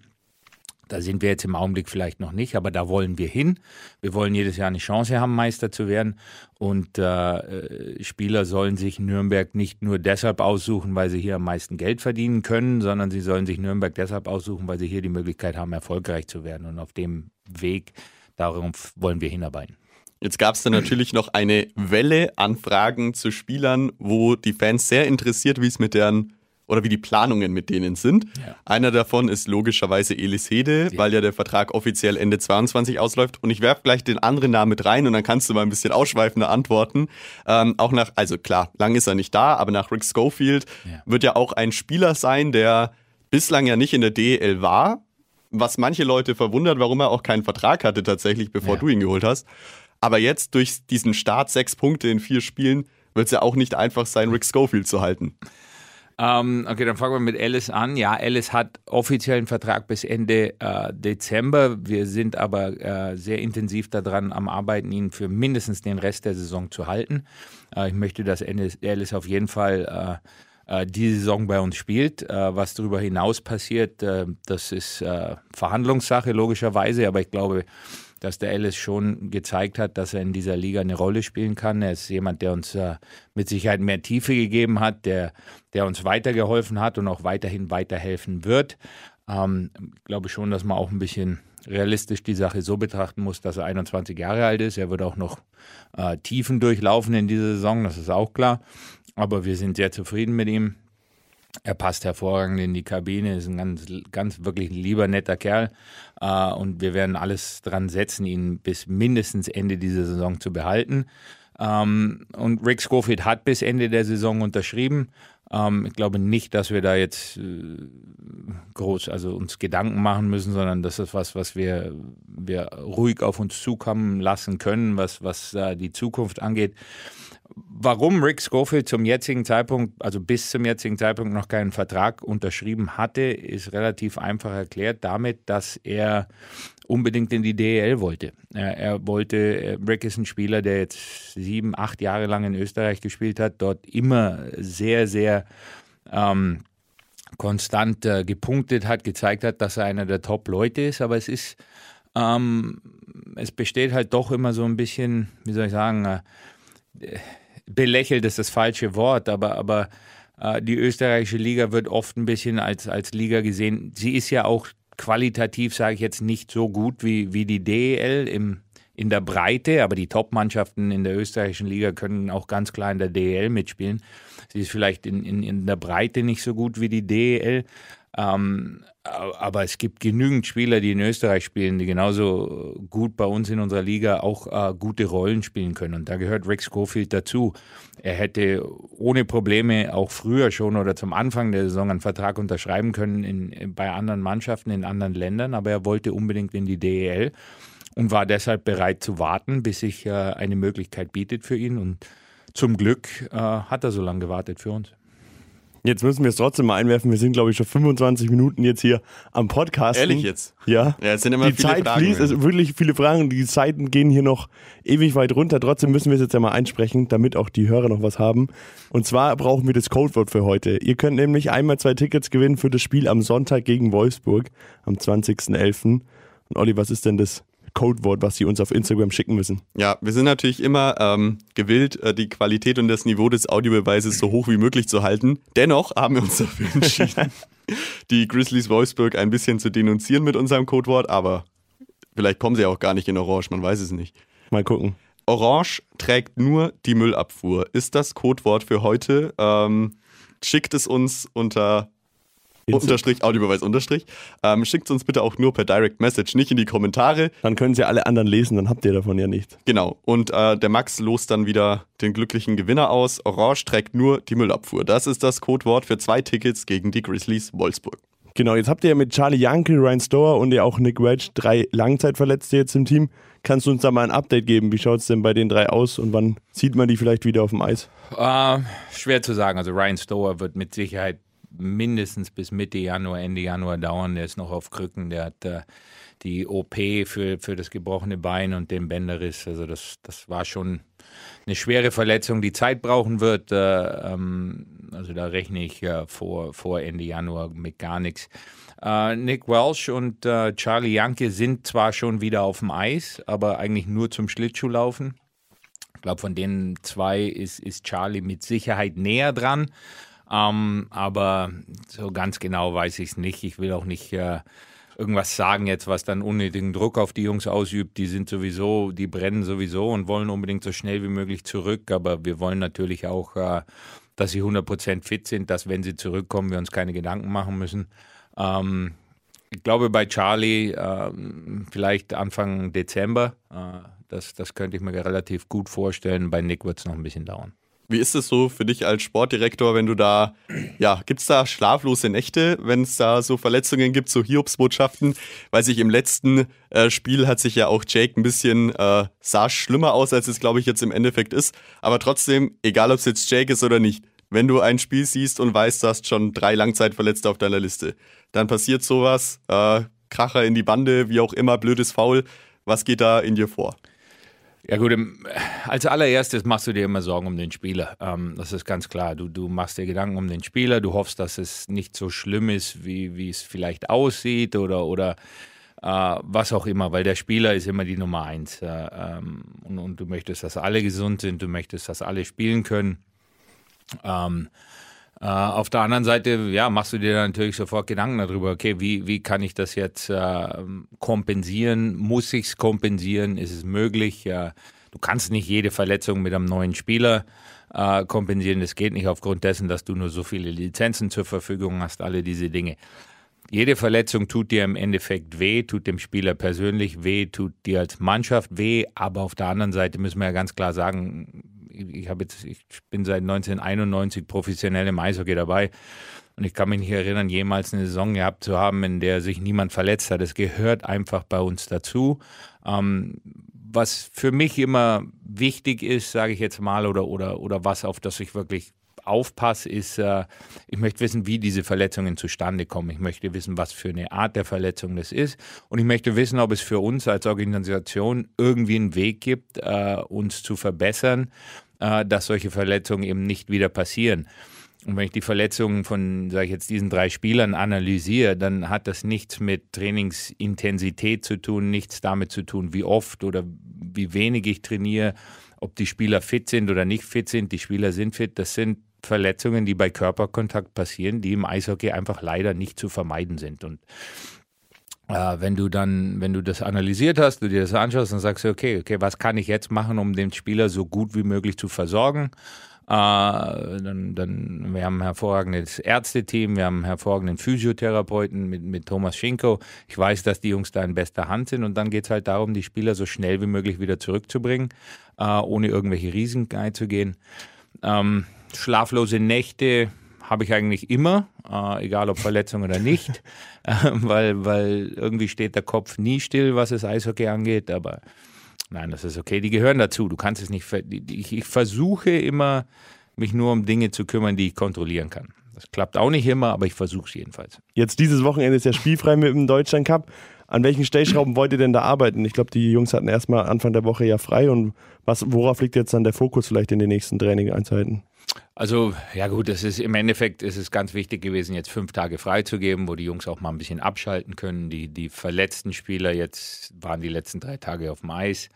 Da sind wir jetzt im Augenblick vielleicht noch nicht, aber da wollen wir hin. Wir wollen jedes Jahr eine Chance haben, Meister zu werden. Und äh, Spieler sollen sich Nürnberg nicht nur deshalb aussuchen, weil sie hier am meisten Geld verdienen können, sondern sie sollen sich Nürnberg deshalb aussuchen, weil sie hier die Möglichkeit haben, erfolgreich zu werden. Und auf dem Weg, darauf wollen wir hinarbeiten. Jetzt gab es dann natürlich noch eine Welle an Fragen zu Spielern, wo die Fans sehr interessiert, wie es mit deren oder wie die Planungen mit denen sind. Ja. Einer davon ist logischerweise Elis Hede, ja. weil ja der Vertrag offiziell Ende 22 ausläuft. Und ich werfe gleich den anderen Namen mit rein und dann kannst du mal ein bisschen ausschweifender antworten. Ähm, auch nach, also klar, lang ist er nicht da, aber nach Rick Schofield ja. wird ja auch ein Spieler sein, der bislang ja nicht in der DEL war. Was manche Leute verwundert, warum er auch keinen Vertrag hatte tatsächlich, bevor du ihn geholt hast. Aber jetzt durch diesen Start, sechs Punkte in vier Spielen, wird es ja auch nicht einfach sein, Rick Schofield zu halten. Ähm, okay, dann fangen wir mit Alice an. Ja, Alice hat offiziellen Vertrag bis Ende äh, Dezember. Wir sind aber äh, sehr intensiv daran am Arbeiten, ihn für mindestens den Rest der Saison zu halten. Äh, ich möchte, dass Alice auf jeden Fall äh, äh, die Saison bei uns spielt. Äh, was darüber hinaus passiert, das ist Verhandlungssache logischerweise, aber ich glaube, dass der Alice schon gezeigt hat, dass er in dieser Liga eine Rolle spielen kann. Er ist jemand, der uns äh, mit Sicherheit mehr Tiefe gegeben hat, der, der uns weitergeholfen hat und auch weiterhin weiterhelfen wird. Ähm, ich glaube schon, dass man auch ein bisschen realistisch die Sache so betrachten muss, dass er 21 Jahre alt ist. Er wird auch noch äh, Tiefen durchlaufen in dieser Saison, das ist auch klar. Aber wir sind sehr zufrieden mit ihm. Er passt hervorragend in die Kabine, ist ein ganz, ganz wirklich lieber, netter Kerl. Äh, und wir werden alles dran setzen, ihn bis mindestens Ende dieser Saison zu behalten. Ähm, und Rick Schofield hat bis Ende der Saison unterschrieben. Ähm, ich glaube nicht, dass wir da jetzt äh, groß, also uns Gedanken machen müssen, sondern das ist was, was wir, wir ruhig auf uns zukommen lassen können, was, was äh, die Zukunft angeht. Warum Rick Schofield zum jetzigen Zeitpunkt, also bis zum jetzigen Zeitpunkt noch keinen Vertrag unterschrieben hatte, ist relativ einfach erklärt damit, dass er unbedingt in die DEL wollte. Er, wollte, Rick ist ein Spieler, der jetzt sieben, acht Jahre lang in Österreich gespielt hat, dort immer sehr, sehr ähm, konstant äh, gepunktet hat, gezeigt hat, dass er einer der Top-Leute ist, aber es ist, ähm, es besteht halt doch immer so ein bisschen, wie soll ich sagen, äh, belächelt ist das falsche Wort, aber, aber äh, die österreichische Liga wird oft ein bisschen als, als Liga gesehen. Sie ist ja auch qualitativ, sage ich jetzt, nicht so gut wie, wie die DEL im, in der Breite, aber die Top-Mannschaften in der österreichischen Liga können auch ganz klar in der DEL mitspielen. Sie ist vielleicht in, in, in der Breite nicht so gut wie die DEL, ähm, aber es gibt genügend Spieler, die in Österreich spielen, die genauso gut bei uns in unserer Liga auch äh, gute Rollen spielen können. Und da gehört Rick Schofield dazu. Er hätte ohne Probleme auch früher schon oder zum Anfang der Saison einen Vertrag unterschreiben können in, bei anderen Mannschaften in anderen Ländern, aber er wollte unbedingt in die DEL und war deshalb bereit zu warten, bis sich äh, eine Möglichkeit bietet für ihn. Und zum Glück äh, hat er so lange gewartet für uns. Jetzt müssen wir es trotzdem mal einwerfen. Wir sind, glaube ich, schon 25 Minuten jetzt hier am Podcast. Ehrlich jetzt? Ja. Ja, es sind immer die viele Zeit Fragen. fließt, es sind wirklich viele Fragen. Die Zeiten gehen hier noch ewig weit runter. Trotzdem müssen wir es jetzt ja mal einsprechen, damit auch die Hörer noch was haben. Und zwar brauchen wir das Codewort für heute. Ihr könnt nämlich einmal zwei Tickets gewinnen für das Spiel am Sonntag gegen Wolfsburg am 20.11. Und Olli, was ist denn das Codewort, was Sie uns auf Instagram schicken müssen. Ja, wir sind natürlich immer ähm, gewillt, äh, die Qualität und das Niveau des Audiobeweises so hoch wie möglich zu halten. Dennoch haben wir uns dafür (laughs) entschieden, die Grizzlies Wolfsburg ein bisschen zu denunzieren mit unserem Codewort, aber vielleicht kommen sie auch gar nicht in Orange, man weiß es nicht. Mal gucken. Orange trägt nur die Müllabfuhr. Ist das Codewort für heute? Ähm, schickt es uns unter Unterstrich, Audiobeweis Unterstrich. Ähm, schickt uns bitte auch nur per Direct Message, nicht in die Kommentare. Dann können sie alle anderen lesen, dann habt ihr davon ja nichts. Genau. Und äh, der Max lost dann wieder den glücklichen Gewinner aus. Orange trägt nur die Müllabfuhr. Das ist das Codewort für zwei Tickets gegen die Grizzlies Wolfsburg. Genau, jetzt habt ihr ja mit Charlie Janke, Ryan Stower und ja auch Nick Wedge drei Langzeitverletzte jetzt im Team. Kannst du uns da mal ein Update geben? Wie schaut es denn bei den drei aus und wann sieht man die vielleicht wieder auf dem Eis? Äh, schwer zu sagen. Also Ryan Stower wird mit Sicherheit mindestens bis Mitte Januar, Ende Januar dauern. Der ist noch auf Krücken. Der hat äh, die OP für, für das gebrochene Bein und den Bänderriss. Also das, das war schon eine schwere Verletzung, die Zeit brauchen wird. Äh, ähm, also da rechne ich äh, vor, vor Ende Januar mit gar nichts. Uh, Nick Welsh und uh, Charlie Janke sind zwar schon wieder auf dem Eis, aber eigentlich nur zum Schlittschuhlaufen. Ich glaube, von den zwei ist, ist Charlie mit Sicherheit näher dran. Ähm, aber so ganz genau weiß ich es nicht. Ich will auch nicht äh, irgendwas sagen jetzt, was dann unnötigen Druck auf die Jungs ausübt. Die sind sowieso, die brennen sowieso und wollen unbedingt so schnell wie möglich zurück. Aber wir wollen natürlich auch, äh, dass sie 100% fit sind, dass wenn sie zurückkommen, wir uns keine Gedanken machen müssen. Ähm, ich glaube bei Charlie äh, vielleicht Anfang Dezember. Äh, das, das könnte ich mir relativ gut vorstellen. Bei Nick wird es noch ein bisschen dauern. Wie ist es so für dich als Sportdirektor, wenn du da, ja, gibt es da schlaflose Nächte, wenn es da so Verletzungen gibt, so Hiobsbotschaften? Weiß ich, im letzten äh, Spiel hat sich ja auch Jake ein bisschen, äh, sah schlimmer aus, als es, glaube ich, jetzt im Endeffekt ist. Aber trotzdem, egal ob es jetzt Jake ist oder nicht, wenn du ein Spiel siehst und weißt, du hast schon drei Langzeitverletzte auf deiner Liste, dann passiert sowas, äh, Kracher in die Bande, wie auch immer, blödes Foul. Was geht da in dir vor? Ja gut, als allererstes machst du dir immer Sorgen um den Spieler. Ähm, das ist ganz klar. Du, du machst dir Gedanken um den Spieler, du hoffst, dass es nicht so schlimm ist, wie, wie es vielleicht aussieht oder, oder äh, was auch immer, weil der Spieler ist immer die Nummer eins. Äh, ähm, und, und, du möchtest, dass alle gesund sind, du möchtest, dass alle spielen können. Ähm, äh, auf der anderen Seite, ja, machst du dir natürlich sofort Gedanken darüber, okay, wie, wie kann ich das jetzt äh, kompensieren? Muss ich es kompensieren? Ist es möglich? Äh, du kannst nicht jede Verletzung mit einem neuen Spieler äh, kompensieren. Das geht nicht aufgrund dessen, dass du nur so viele Lizenzen zur Verfügung hast, alle diese Dinge. Jede Verletzung tut dir im Endeffekt weh, tut dem Spieler persönlich weh, tut dir als Mannschaft weh, aber auf der anderen Seite müssen wir ja ganz klar sagen, ich, habe jetzt, ich bin seit 1991 professionell im Eishockey dabei. Und ich kann mich nicht erinnern, jemals eine Saison gehabt zu haben, in der sich niemand verletzt hat. Es gehört einfach bei uns dazu. Ähm, was für mich immer wichtig ist, sage ich jetzt mal, oder, oder, oder was, auf das ich wirklich aufpasse, ist, äh, ich möchte wissen, wie diese Verletzungen zustande kommen. Ich möchte wissen, was für eine Art der Verletzung das ist. Und ich möchte wissen, ob es für uns als Organisation irgendwie einen Weg gibt, äh, uns zu verbessern, äh, dass solche Verletzungen eben nicht wieder passieren. Und wenn ich die Verletzungen von, sage ich jetzt, diesen drei Spielern analysiere, dann hat das nichts mit Trainingsintensität zu tun, nichts damit zu tun, wie oft oder wie wenig ich trainiere, ob die Spieler fit sind oder nicht fit sind. Die Spieler sind fit. Das sind Verletzungen, die bei Körperkontakt passieren, die im Eishockey einfach leider nicht zu vermeiden sind. Und äh, wenn du dann, wenn du das analysiert hast, du dir das anschaust, dann sagst okay, okay, was kann ich jetzt machen, um den Spieler so gut wie möglich zu versorgen? Äh, dann, dann, wir haben ein hervorragendes Ärzteteam, wir haben einen hervorragenden Physiotherapeuten mit, mit Thomas Schinko. Ich weiß, dass die Jungs da in bester Hand sind und dann geht es halt darum, die Spieler so schnell wie möglich wieder zurückzubringen, äh, ohne irgendwelche Risiken einzugehen. Ähm, schlaflose Nächte habe ich eigentlich immer, äh, egal ob Verletzung oder nicht, (laughs) äh, weil, weil irgendwie steht der Kopf nie still, was das Eishockey angeht, aber Nein, das ist okay. Die gehören dazu. Du kannst es nicht. Ich, ich versuche immer, mich nur um Dinge zu kümmern, die ich kontrollieren kann. Das klappt auch nicht immer, aber ich versuche es jedenfalls. Jetzt dieses Wochenende ist ja spielfrei mit dem Deutschland Cup. An welchen Stellschrauben wollt ihr denn da arbeiten? Ich glaube, die Jungs hatten erstmal Anfang der Woche ja frei. Und was, worauf liegt jetzt dann der Fokus vielleicht in den nächsten Training-Einheiten? Also, ja gut, das ist im Endeffekt ist es ganz wichtig gewesen, jetzt fünf Tage freizugeben, wo die Jungs auch mal ein bisschen abschalten können. Die, die verletzten Spieler jetzt waren die letzten drei Tage auf dem Eis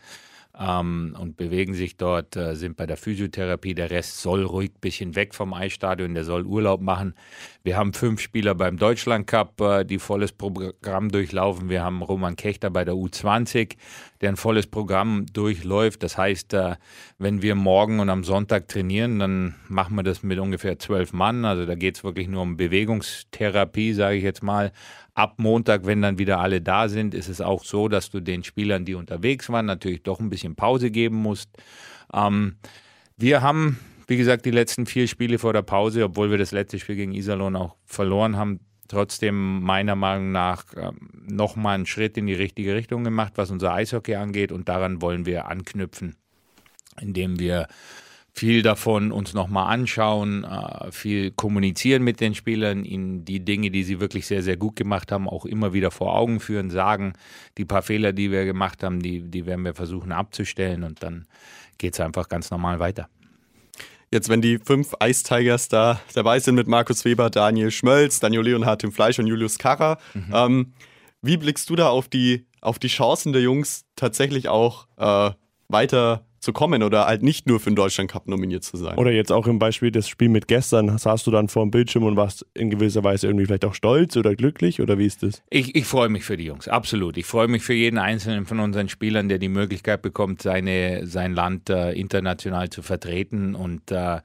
ähm, und bewegen sich dort, äh, sind bei der Physiotherapie. Der Rest soll ruhig ein bisschen weg vom Eisstadion, der soll Urlaub machen. Wir haben fünf Spieler beim Deutschland Cup, äh, die volles Programm durchlaufen. Wir haben Roman Kechter bei der U20, der ein volles Programm durchläuft. Das heißt, äh, wenn wir morgen und am Sonntag trainieren, dann machen wir das mit ungefähr zwölf Mann. Also da geht es wirklich nur um Bewegungstherapie, sage ich jetzt mal ab Montag, wenn dann wieder alle da sind, ist es auch so, dass du den Spielern, die unterwegs waren, natürlich doch ein bisschen Pause geben musst. Ähm, wir haben, wie gesagt, die letzten vier Spiele vor der Pause, obwohl wir das letzte Spiel gegen Iserlohn auch verloren haben, trotzdem meiner Meinung nach ähm, nochmal einen Schritt in die richtige Richtung gemacht, was unser Eishockey angeht. Und daran wollen wir anknüpfen, indem wir viel davon uns nochmal anschauen, äh, viel kommunizieren mit den Spielern, ihnen die Dinge, die sie wirklich sehr, sehr gut gemacht haben, auch immer wieder vor Augen führen, sagen, die paar Fehler, die wir gemacht haben, die, die werden wir versuchen abzustellen und dann geht es einfach ganz normal weiter. Jetzt, wenn die fünf Ice Tigers da dabei sind mit Markus Weber, Daniel Schmölz, Daniel Leonhard im Fleisch und Julius Karrer, mhm. ähm, wie blickst du da auf die, auf die Chancen der Jungs, tatsächlich auch äh, weiter zu kommen oder halt nicht nur für den Deutschland Cup nominiert zu sein. Oder jetzt auch im Beispiel das Spiel mit gestern, saßt du dann vor dem Bildschirm und warst in gewisser Weise irgendwie vielleicht auch stolz oder glücklich oder wie ist das? Ich, ich freue mich für die Jungs, absolut. Ich freue mich für jeden einzelnen von unseren Spielern, der die Möglichkeit bekommt, seine, sein Land äh, international zu vertreten und äh,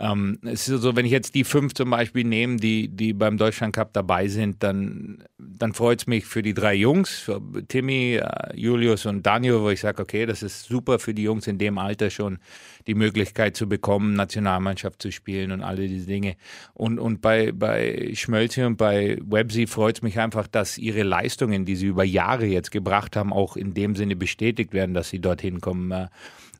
ähm, es ist so, wenn ich jetzt die fünf zum Beispiel nehme, die, die beim Deutschland Cup dabei sind, dann, dann freut es mich für die drei Jungs, für Timmy, äh, Julius und Daniel, wo ich sage, okay, das ist super für die Jungs in dem Alter schon die Möglichkeit zu bekommen, Nationalmannschaft zu spielen und alle diese Dinge. Und, und bei, bei Schmölze und bei Websy freut es mich einfach, dass ihre Leistungen, die sie über Jahre jetzt gebracht haben, auch in dem Sinne bestätigt werden, dass sie dorthin kommen.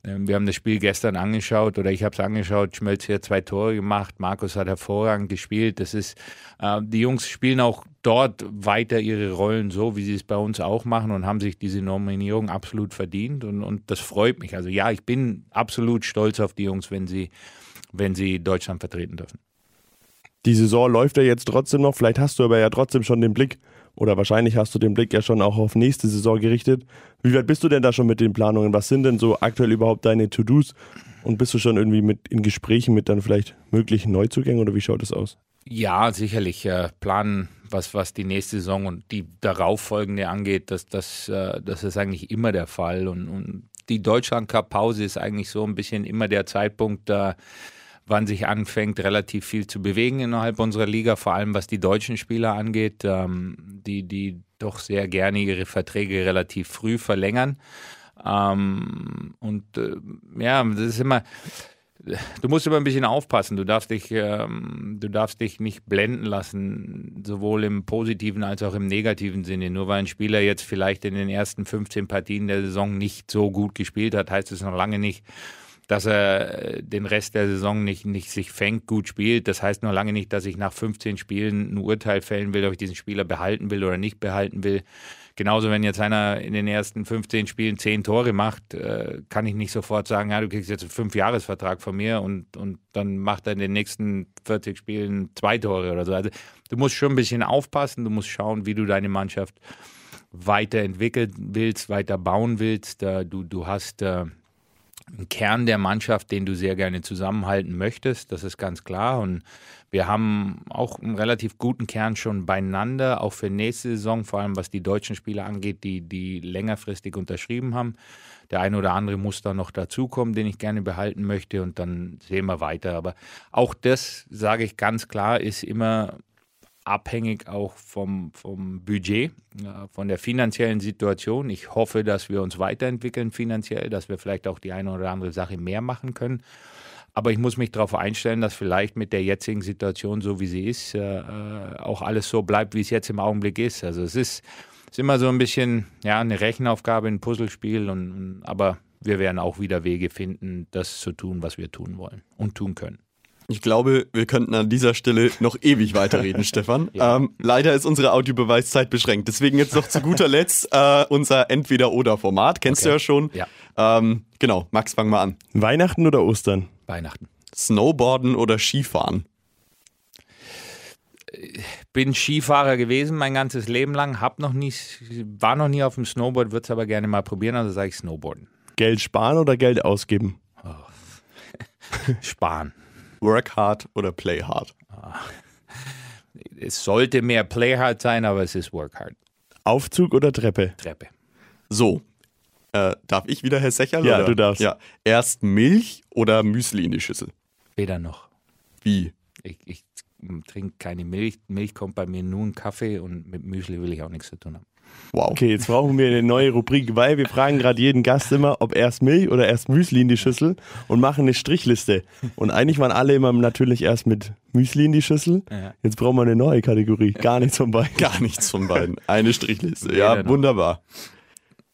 Äh, ähm, wir haben das Spiel gestern angeschaut oder ich habe es angeschaut. Schmelz hat zwei Tore gemacht. Markus hat hervorragend gespielt. Das ist, äh, die Jungs spielen auch dort weiter ihre Rollen so, wie sie es bei uns auch machen und haben sich diese Nominierung absolut verdient. Und, und das freut mich. Also ja, ich bin absolut stolz auf die Jungs, wenn sie, wenn sie Deutschland vertreten dürfen. Die Saison läuft ja jetzt trotzdem noch. Vielleicht hast du aber ja trotzdem schon den Blick oder wahrscheinlich hast du den Blick ja schon auch auf nächste Saison gerichtet. Wie weit bist du denn da schon mit den Planungen? Was sind denn so aktuell überhaupt deine To-Dos? Und bist du schon irgendwie mit in Gesprächen mit dann vielleicht möglichen Neuzugängen oder wie schaut es aus? Ja, sicherlich. Äh, planen, was, was die nächste Saison und die darauffolgende angeht, das, das, äh, das ist eigentlich immer der Fall. Und, und die Deutschland-Cup-Pause ist eigentlich so ein bisschen immer der Zeitpunkt, da. Äh, wann sich anfängt, relativ viel zu bewegen innerhalb unserer Liga, vor allem was die deutschen Spieler angeht, ähm, die, die doch sehr gerne ihre Verträge relativ früh verlängern. Ähm, und äh, ja, das ist immer. Du musst immer ein bisschen aufpassen. Du darfst dich, ähm, du darfst dich nicht blenden lassen, sowohl im positiven als auch im negativen Sinne. Nur weil ein Spieler jetzt vielleicht in den ersten 15 Partien der Saison nicht so gut gespielt hat, heißt es noch lange nicht, dass er den Rest der Saison nicht, nicht sich fängt, gut spielt. Das heißt noch lange nicht, dass ich nach 15 Spielen ein Urteil fällen will, ob ich diesen Spieler behalten will oder nicht behalten will. Genauso, wenn jetzt einer in den ersten 15 Spielen 10 Tore macht, äh, kann ich nicht sofort sagen, ja, du kriegst jetzt einen Fünfjahresvertrag von mir und, und dann macht er in den nächsten 40 Spielen zwei Tore oder so. Also du musst schon ein bisschen aufpassen, du musst schauen, wie du deine Mannschaft weiterentwickeln willst, weiter bauen willst. du, du hast einen Kern der Mannschaft, den du sehr gerne zusammenhalten möchtest, das ist ganz klar. Und wir haben auch einen relativ guten Kern schon beieinander, auch für nächste Saison, vor allem was die deutschen Spieler angeht, die, die längerfristig unterschrieben haben. Der eine oder andere muss da noch dazukommen, den ich gerne behalten möchte und dann sehen wir weiter. Aber auch das, sage ich ganz klar, ist immer abhängig auch vom, vom Budget, von der finanziellen Situation. Ich hoffe, dass wir uns weiterentwickeln finanziell, dass wir vielleicht auch die eine oder andere Sache mehr machen können. Aber ich muss mich darauf einstellen, dass vielleicht mit der jetzigen Situation, so wie sie ist, äh, auch alles so bleibt, wie es jetzt im Augenblick ist. Also es ist, ist immer so ein bisschen ja, eine Rechenaufgabe, ein Puzzlespiel, und, aber wir werden auch wieder Wege finden, das zu tun, was wir tun wollen und tun können. Ich glaube, wir könnten an dieser Stelle noch ewig weiterreden, (laughs) Stefan. Ja. Ähm, leider ist unsere Audiobeweiszeit beschränkt. Deswegen jetzt noch zu guter (laughs) Letzt äh, unser Entweder-Oder-Format. Kennst okay. du ja schon. Ja. Ähm, genau, Max, fang mal an. Weihnachten oder Ostern? Weihnachten. Snowboarden oder Skifahren? Bin Skifahrer gewesen mein ganzes Leben lang, hab noch nie, war noch nie auf dem Snowboard, würde es aber gerne mal probieren, also sage ich Snowboarden. Geld sparen oder Geld ausgeben? Oh. (laughs) sparen. Work hard oder play hard? Es sollte mehr play hard sein, aber es ist work hard. Aufzug oder Treppe? Treppe. So. Äh, darf ich wieder, Herr Secherl? Ja, oder? du darfst. Ja. Erst Milch oder Müsli in die Schüssel? Weder noch. Wie? Ich, ich trinke keine Milch. Milch kommt bei mir nur ein Kaffee und mit Müsli will ich auch nichts zu tun haben. Wow. Okay, jetzt brauchen wir eine neue Rubrik, weil wir fragen gerade jeden Gast immer, ob erst Milch oder erst Müsli in die Schüssel und machen eine Strichliste. Und eigentlich waren alle immer natürlich erst mit Müsli in die Schüssel. Jetzt brauchen wir eine neue Kategorie. Gar nichts von beiden. Gar nichts von beiden. Eine Strichliste. Ja, wunderbar.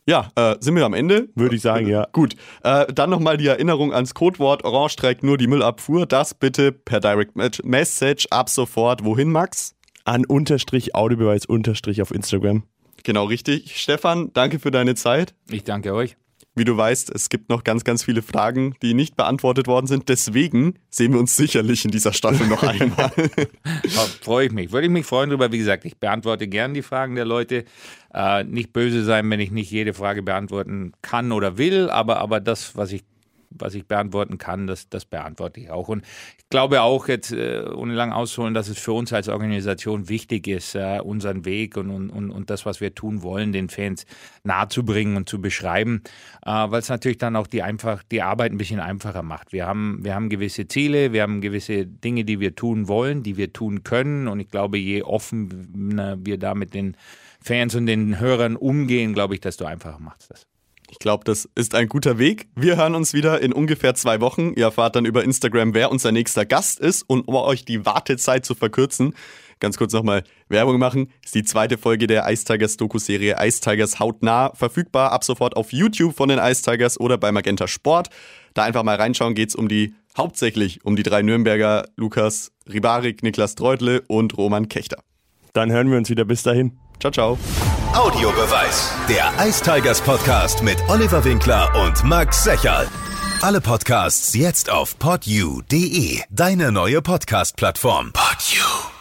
Ja, äh, sind wir am Ende? Würde ich sagen, ja. Gut. Äh, dann nochmal die Erinnerung ans Codewort Orange trägt nur die Müllabfuhr. Das bitte per Direct Message ab sofort. Wohin, Max? An Unterstrich Audiobeweis Unterstrich auf Instagram. Genau richtig. Stefan, danke für deine Zeit. Ich danke euch. Wie du weißt, es gibt noch ganz, ganz viele Fragen, die nicht beantwortet worden sind. Deswegen sehen wir uns sicherlich in dieser Staffel noch (laughs) einmal. Freue ich mich. Würde ich mich freuen darüber. Wie gesagt, ich beantworte gern die Fragen der Leute. Äh, nicht böse sein, wenn ich nicht jede Frage beantworten kann oder will, aber, aber das, was ich was ich beantworten kann, das, das beantworte ich auch. Und ich glaube auch jetzt, äh, ohne lang auszuholen, dass es für uns als Organisation wichtig ist, äh, unseren Weg und, und, und das, was wir tun wollen, den Fans nahezubringen und zu beschreiben, äh, weil es natürlich dann auch die, einfach, die Arbeit ein bisschen einfacher macht. Wir haben, wir haben gewisse Ziele, wir haben gewisse Dinge, die wir tun wollen, die wir tun können. Und ich glaube, je offener wir da mit den Fans und den Hörern umgehen, glaube ich, desto einfacher macht es das. Ich glaube, das ist ein guter Weg. Wir hören uns wieder in ungefähr zwei Wochen. Ihr erfahrt dann über Instagram, wer unser nächster Gast ist. Und um euch die Wartezeit zu verkürzen, ganz kurz nochmal Werbung machen, ist die zweite Folge der Ice Tigers Doku-Serie Ice Tigers hautnah verfügbar. Ab sofort auf YouTube von den Ice Tigers oder bei Magenta Sport. Da einfach mal reinschauen, geht es um die, hauptsächlich um die drei Nürnberger, Lukas Ribarik, Niklas Treutle und Roman Kechter. Dann hören wir uns wieder. Bis dahin. Ciao, ciao. Audiobeweis. Der Ice Tigers Podcast mit Oliver Winkler und Max Secherl. Alle Podcasts jetzt auf podyou.de, deine neue Podcast-Plattform. Podyou.